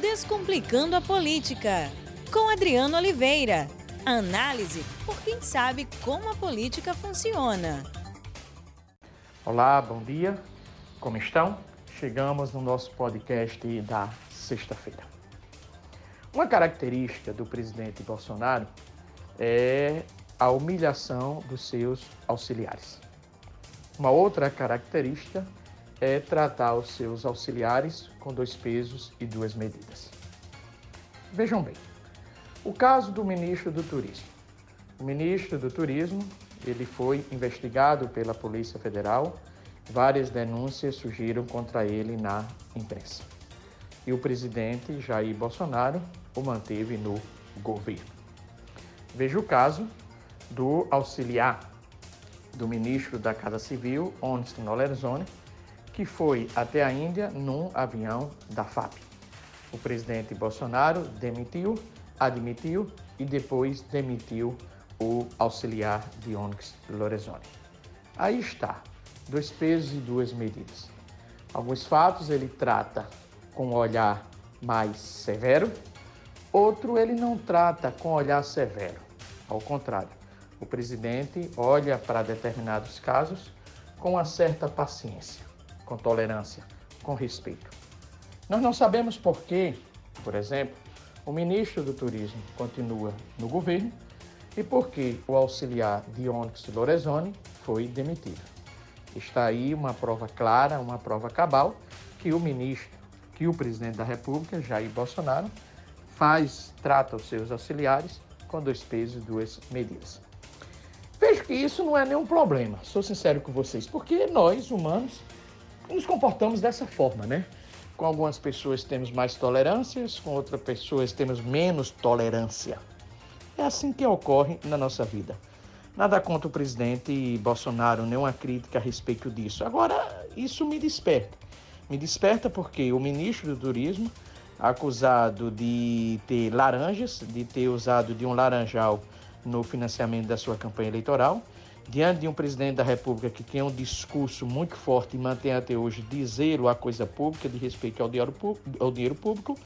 Descomplicando a Política, com Adriano Oliveira. Análise por quem sabe como a política funciona. Olá, bom dia. Como estão? Chegamos no nosso podcast da sexta-feira. Uma característica do presidente Bolsonaro é a humilhação dos seus auxiliares. Uma outra característica é tratar os seus auxiliares com dois pesos e duas medidas. Vejam bem, o caso do ministro do Turismo. O ministro do Turismo, ele foi investigado pela Polícia Federal, várias denúncias surgiram contra ele na imprensa. E o presidente Jair Bolsonaro o manteve no governo. Veja o caso do auxiliar do ministro da Casa Civil, Oniston Lorenzoni, que foi até a Índia num avião da FAB. O presidente Bolsonaro demitiu, admitiu e depois demitiu o auxiliar de Onyx Lorenzoni. Aí está, dois pesos e duas medidas. Alguns fatos ele trata com um olhar mais severo, outro ele não trata com olhar severo. Ao contrário, o presidente olha para determinados casos com uma certa paciência com tolerância, com respeito. Nós não sabemos por que, por exemplo, o ministro do Turismo continua no governo e por que o auxiliar Dionix Lorenzoni foi demitido. Está aí uma prova clara, uma prova cabal, que o ministro, que o presidente da República, Jair Bolsonaro, faz, trata os seus auxiliares com dois pesos e duas medidas. Vejo que isso não é nenhum problema, sou sincero com vocês, porque nós, humanos, nos comportamos dessa forma, né? Com algumas pessoas temos mais tolerâncias, com outras pessoas temos menos tolerância. É assim que ocorre na nossa vida. Nada contra o presidente Bolsonaro, nenhuma crítica a respeito disso. Agora, isso me desperta. Me desperta porque o ministro do Turismo, acusado de ter laranjas, de ter usado de um laranjal no financiamento da sua campanha eleitoral, diante de um presidente da República que tem um discurso muito forte e mantém até hoje de zelo à coisa pública, de respeito ao dinheiro, ao dinheiro público,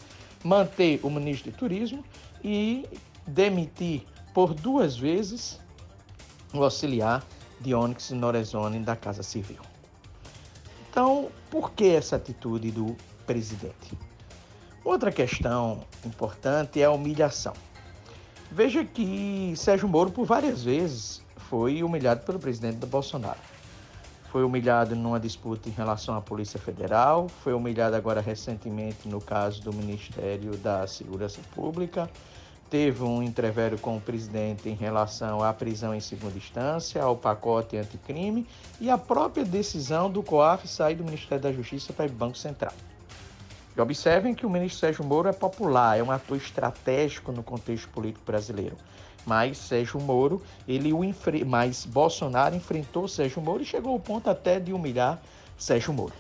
manter o ministro de Turismo e demitir por duas vezes o auxiliar de Onyx Norezone da Casa Civil. Então, por que essa atitude do presidente? Outra questão importante é a humilhação. Veja que Sérgio Moro, por várias vezes, foi humilhado pelo presidente Bolsonaro. Foi humilhado numa disputa em relação à Polícia Federal, foi humilhado agora recentemente no caso do Ministério da Segurança Pública, teve um entrevério com o presidente em relação à prisão em segunda instância, ao pacote anticrime e à própria decisão do COAF sair do Ministério da Justiça para o Banco Central. E observem que o ministro Sérgio Moro é popular, é um ator estratégico no contexto político brasileiro. Mas Sérgio Moro, ele o enfre... mas Bolsonaro enfrentou Sérgio Moro e chegou ao ponto até de humilhar Sérgio Moro.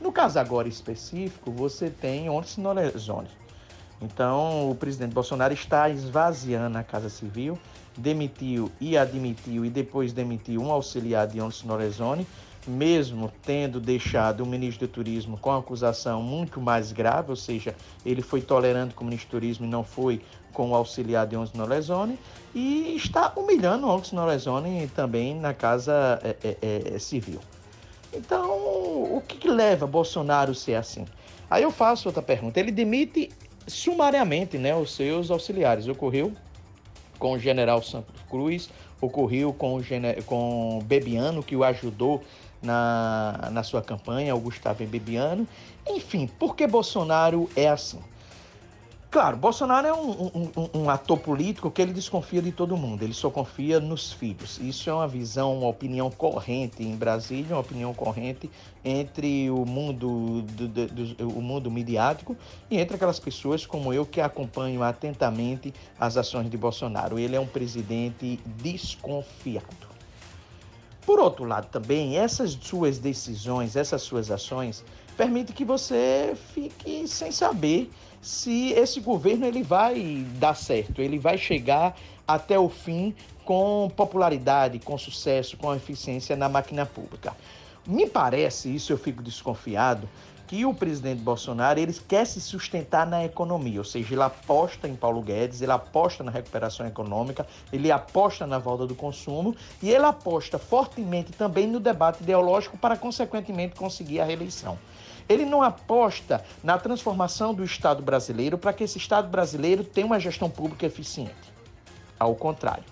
No caso agora específico, você tem Onix Lorenzoni. Então, o presidente Bolsonaro está esvaziando a Casa Civil, demitiu e admitiu e depois demitiu um auxiliar de Onix Lorenzoni, mesmo tendo deixado o ministro do Turismo com acusação muito mais grave, ou seja, ele foi tolerante com o ministro do Turismo e não foi com o auxiliar de Onix Norezone, e está humilhando o Onix Norezone também na Casa é, é, é, Civil. Então, o que, que leva Bolsonaro a ser assim? Aí eu faço outra pergunta. Ele demite sumariamente né, os seus auxiliares. Ocorreu com o general Santos Cruz, ocorreu com o, com Bebiano, que o ajudou na, na sua campanha, o Gustavo Bebiano. Enfim, por que Bolsonaro é assim? Claro, Bolsonaro é um, um, um, ator político que ele desconfia de todo mundo, ele só confia nos filhos. Isso é uma visão, uma opinião corrente em Brasília, uma opinião corrente entre o mundo, do, do, do, o mundo midiático e entre aquelas pessoas como eu que acompanham atentamente as ações de Bolsonaro. Ele é um presidente desconfiado. Por outro lado, também, essas suas decisões, essas suas ações, permitem que você fique sem saber se esse governo ele vai dar certo, ele vai chegar até o fim com popularidade, com sucesso, com eficiência na máquina pública. Me parece, isso eu fico desconfiado, que o presidente Bolsonaro ele quer se sustentar na economia, ou seja, ele aposta em Paulo Guedes, ele aposta na recuperação econômica, ele aposta na volta do consumo e ele aposta fortemente também no debate ideológico para, consequentemente, conseguir a reeleição. Ele não aposta na transformação do Estado brasileiro para que esse Estado brasileiro tenha uma gestão pública eficiente. Ao contrário.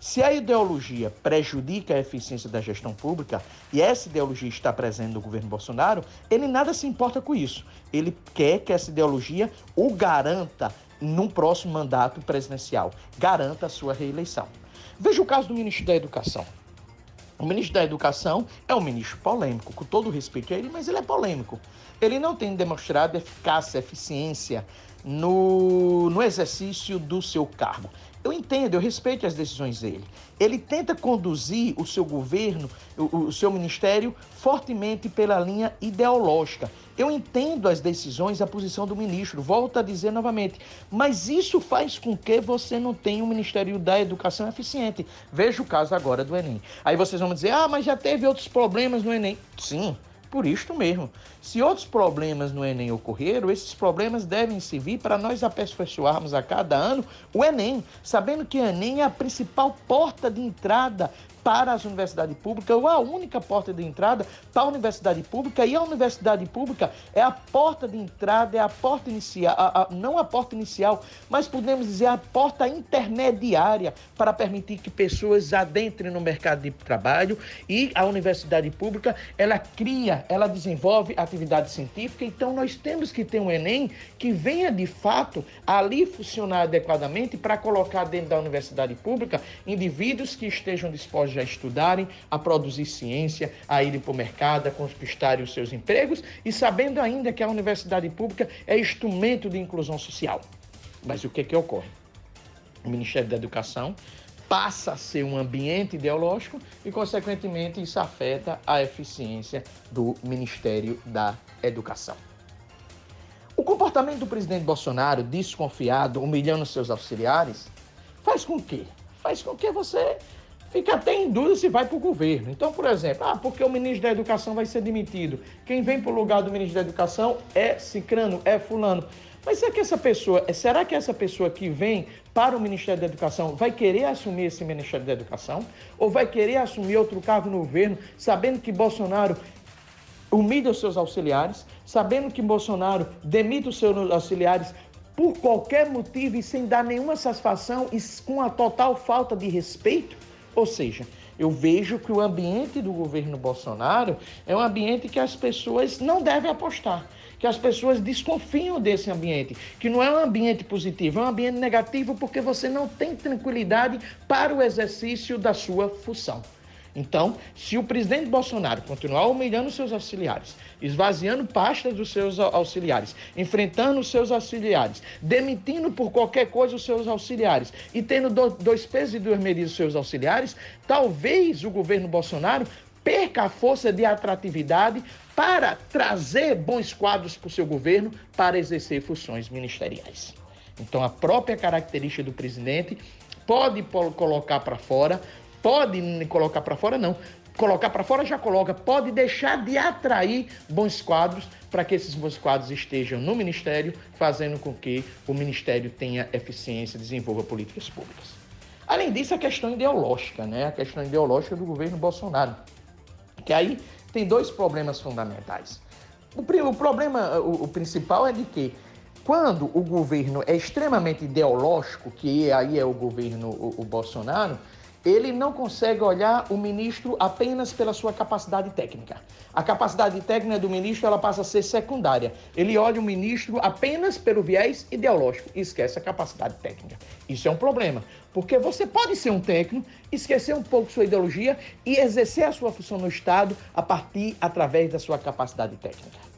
Se a ideologia prejudica a eficiência da gestão pública e essa ideologia está presente no governo Bolsonaro, ele nada se importa com isso. Ele quer que essa ideologia o garanta num próximo mandato presidencial, garanta a sua reeleição. Veja o caso do ministro da Educação. O ministro da Educação é um ministro polêmico, com todo respeito a ele, mas ele é polêmico. Ele não tem demonstrado eficácia, eficiência no, no exercício do seu cargo. Eu entendo, eu respeito as decisões dele. Ele tenta conduzir o seu governo, o, o, seu ministério, fortemente pela linha ideológica. Eu entendo as decisões, a posição do ministro, volto a dizer novamente, mas isso faz com que você não tenha um Ministério da Educação eficiente. Veja o caso agora do Enem. Aí vocês vão dizer, ah, mas já teve outros problemas no Enem. Sim, por isto mesmo. Se outros problemas no Enem ocorreram, esses problemas devem servir para nós aperfeiçoarmos a cada ano o Enem, sabendo que o Enem é a principal porta de entrada para as universidades públicas, ou a única porta de entrada para a universidade pública, e a universidade pública é a porta de entrada, é a porta inicial, a, a, não a porta inicial, mas podemos dizer a porta intermediária para permitir que pessoas adentrem no mercado de trabalho. E a universidade pública, ela cria, ela desenvolve atividade científica, então nós temos que ter um Enem que venha de fato ali funcionar adequadamente para colocar dentro da universidade pública indivíduos que estejam dispostos a estudarem, a produzir ciência, a irem para o mercado, a conquistarem os seus empregos e sabendo ainda que a universidade pública é instrumento de inclusão social. Mas o que, que ocorre? O Ministério da Educação passa a ser um ambiente ideológico e, consequentemente, isso afeta a eficiência do Ministério da Educação. O comportamento do presidente Bolsonaro, desconfiado, humilhando seus auxiliares, faz com que? Faz com que você fica até em dúvida se vai para o governo. Então, por exemplo, ah, porque o ministro da Educação vai ser demitido. Quem vem para o lugar do ministro da Educação é Cicrano, é Fulano. Mas será que essa pessoa, será que essa pessoa que vem para o Ministério da Educação vai querer assumir esse Ministério da Educação? Ou vai querer assumir outro cargo no governo, sabendo que Bolsonaro humilha os seus auxiliares, sabendo que Bolsonaro demite os seus auxiliares por qualquer motivo e sem dar nenhuma satisfação e com a total falta de respeito? Ou seja, eu vejo que o ambiente do governo Bolsonaro é um ambiente que as pessoas não devem apostar, que as pessoas desconfiam desse ambiente, que não é um ambiente positivo, é um ambiente negativo porque você não tem tranquilidade para o exercício da sua função. Então, se o presidente Bolsonaro continuar humilhando seus auxiliares, esvaziando pastas dos seus auxiliares, enfrentando os seus auxiliares, demitindo por qualquer coisa os seus auxiliares e tendo dois pesos e duas medidas os seus auxiliares, talvez o governo Bolsonaro perca a força de atratividade para trazer bons quadros para o seu governo para exercer funções ministeriais. Então, a própria característica do presidente pode colocar para fora pode colocar para fora, não. Colocar para fora já coloca, pode deixar de atrair bons quadros para que esses bons quadros estejam no Ministério, fazendo com que o Ministério tenha eficiência desenvolva políticas públicas. Além disso, a questão ideológica, né? A questão ideológica do governo Bolsonaro. Que aí tem dois problemas fundamentais. O, o problema, o, o principal é de que quando o governo é extremamente ideológico, que aí é o governo o, o Bolsonaro, ele não consegue olhar o ministro apenas pela sua capacidade técnica. A capacidade técnica do ministro ela passa a ser secundária. Ele olha o ministro apenas pelo viés ideológico e esquece a capacidade técnica. Isso é um problema, porque você pode ser um técnico, esquecer um pouco sua ideologia e exercer a sua função no Estado a partir através da sua capacidade técnica.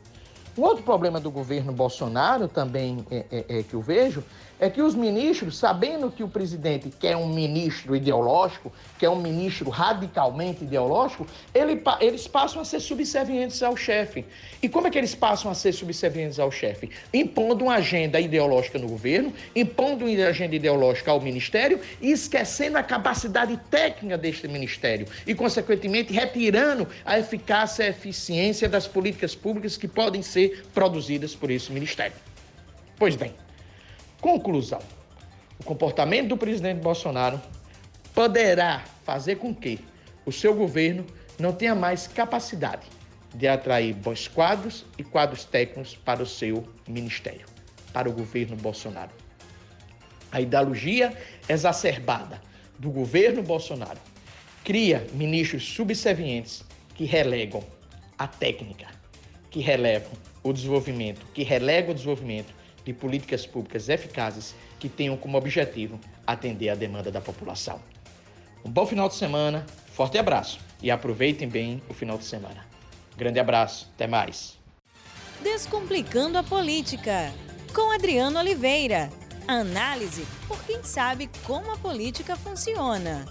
Um outro problema do governo Bolsonaro também é, é, é que eu vejo é que os ministros, sabendo que o presidente quer um ministro ideológico, quer um ministro radicalmente ideológico, ele, eles passam a ser subservientes ao chefe. E como é que eles passam a ser subservientes ao chefe? Impondo uma agenda ideológica no governo, impondo uma agenda ideológica ao ministério e esquecendo a capacidade técnica deste ministério e, consequentemente, retirando a eficácia e a eficiência das políticas públicas que podem ser produzidas por esse ministério. Pois bem, conclusão. O comportamento do presidente Bolsonaro poderá fazer com que o seu governo não tenha mais capacidade de atrair bons quadros e quadros técnicos para o seu ministério, para o governo Bolsonaro. A ideologia exacerbada do governo Bolsonaro cria ministros subservientes que relegam a técnica, que relevam o desenvolvimento, que relegam o desenvolvimento de políticas públicas eficazes que tenham como objetivo atender a demanda da população. Um bom final de semana, forte abraço e aproveitem bem o final de semana. Grande abraço, até mais. Descomplicando a política, com Adriano Oliveira. Análise por quem sabe como a política funciona.